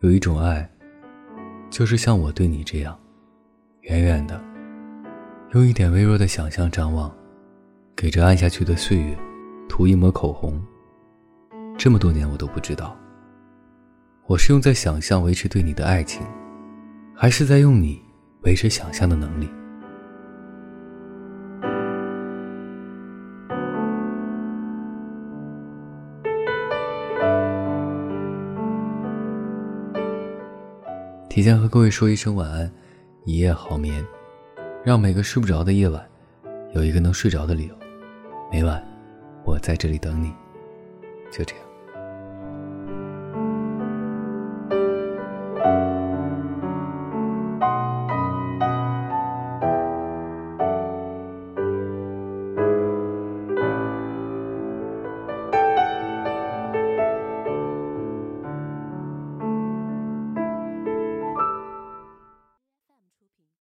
有一种爱，就是像我对你这样，远远的，用一点微弱的想象张望，给这暗下去的岁月涂一抹口红。这么多年我都不知道，我是用在想象维持对你的爱情，还是在用你维持想象的能力。提前和各位说一声晚安，一夜好眠，让每个睡不着的夜晚，有一个能睡着的理由。每晚，我在这里等你，就这样。